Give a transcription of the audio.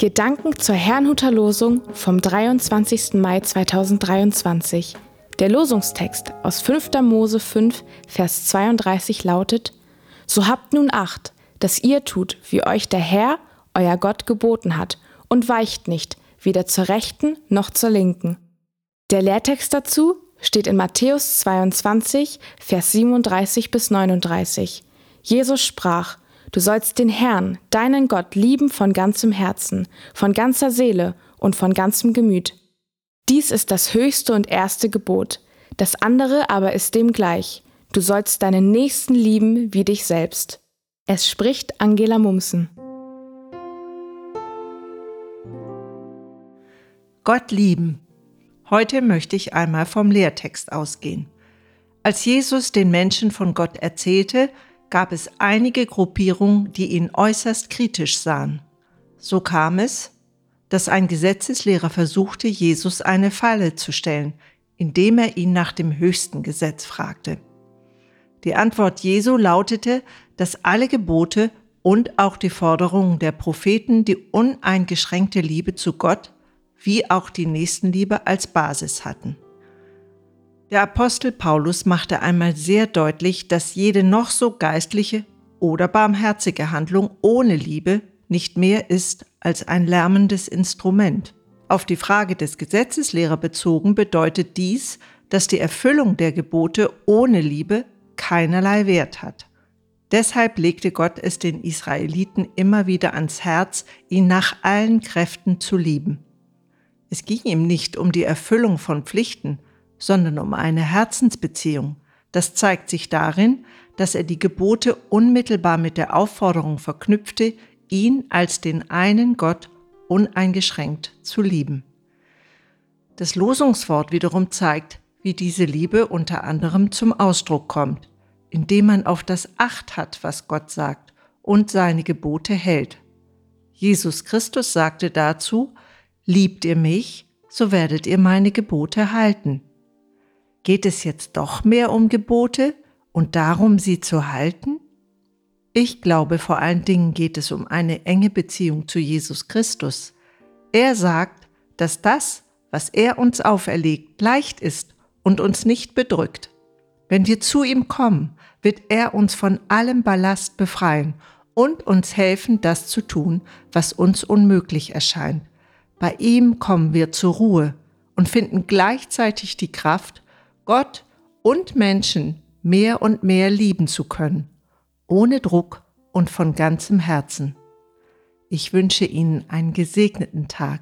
Gedanken zur Herrnhuter Losung vom 23. Mai 2023. Der Losungstext aus 5. Mose 5, Vers 32 lautet: So habt nun Acht, dass ihr tut, wie euch der Herr, euer Gott, geboten hat, und weicht nicht, weder zur Rechten noch zur Linken. Der Lehrtext dazu steht in Matthäus 22, Vers 37 bis 39. Jesus sprach: Du sollst den Herrn, deinen Gott, lieben von ganzem Herzen, von ganzer Seele und von ganzem Gemüt. Dies ist das höchste und erste Gebot. Das andere aber ist dem gleich. Du sollst deinen Nächsten lieben wie dich selbst. Es spricht Angela Mumsen. Gott lieben. Heute möchte ich einmal vom Lehrtext ausgehen. Als Jesus den Menschen von Gott erzählte, gab es einige Gruppierungen, die ihn äußerst kritisch sahen. So kam es, dass ein Gesetzeslehrer versuchte, Jesus eine Falle zu stellen, indem er ihn nach dem höchsten Gesetz fragte. Die Antwort Jesu lautete, dass alle Gebote und auch die Forderungen der Propheten die uneingeschränkte Liebe zu Gott wie auch die Nächstenliebe als Basis hatten. Der Apostel Paulus machte einmal sehr deutlich, dass jede noch so geistliche oder barmherzige Handlung ohne Liebe nicht mehr ist als ein lärmendes Instrument. Auf die Frage des Gesetzeslehrer bezogen bedeutet dies, dass die Erfüllung der Gebote ohne Liebe keinerlei Wert hat. Deshalb legte Gott es den Israeliten immer wieder ans Herz, ihn nach allen Kräften zu lieben. Es ging ihm nicht um die Erfüllung von Pflichten, sondern um eine Herzensbeziehung. Das zeigt sich darin, dass er die Gebote unmittelbar mit der Aufforderung verknüpfte, ihn als den einen Gott uneingeschränkt zu lieben. Das Losungswort wiederum zeigt, wie diese Liebe unter anderem zum Ausdruck kommt, indem man auf das Acht hat, was Gott sagt und seine Gebote hält. Jesus Christus sagte dazu, Liebt ihr mich, so werdet ihr meine Gebote halten. Geht es jetzt doch mehr um Gebote und darum, sie zu halten? Ich glaube, vor allen Dingen geht es um eine enge Beziehung zu Jesus Christus. Er sagt, dass das, was er uns auferlegt, leicht ist und uns nicht bedrückt. Wenn wir zu ihm kommen, wird er uns von allem Ballast befreien und uns helfen, das zu tun, was uns unmöglich erscheint. Bei ihm kommen wir zur Ruhe und finden gleichzeitig die Kraft, Gott und Menschen mehr und mehr lieben zu können, ohne Druck und von ganzem Herzen. Ich wünsche Ihnen einen gesegneten Tag.